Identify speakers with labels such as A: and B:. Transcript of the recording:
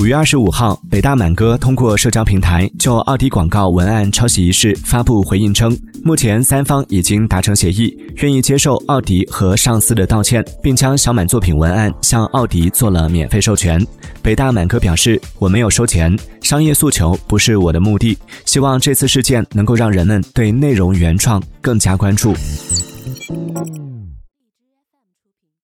A: 五月二十五号北大满哥通过社交平台就奥迪广告文案抄袭一事发布回应称目前三方已经达成协议愿意接受奥迪和上司的道歉并将小满作品文案向奥迪做了免费授权。北大满哥表示我没有收钱商业诉求不是我的目的希望这次事件能够让人们对内容原创更加关注。